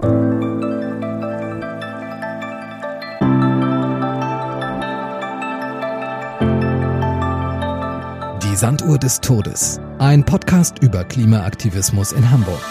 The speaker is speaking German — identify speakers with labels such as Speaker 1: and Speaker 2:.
Speaker 1: Die Sanduhr des Todes. Ein Podcast über Klimaaktivismus in Hamburg.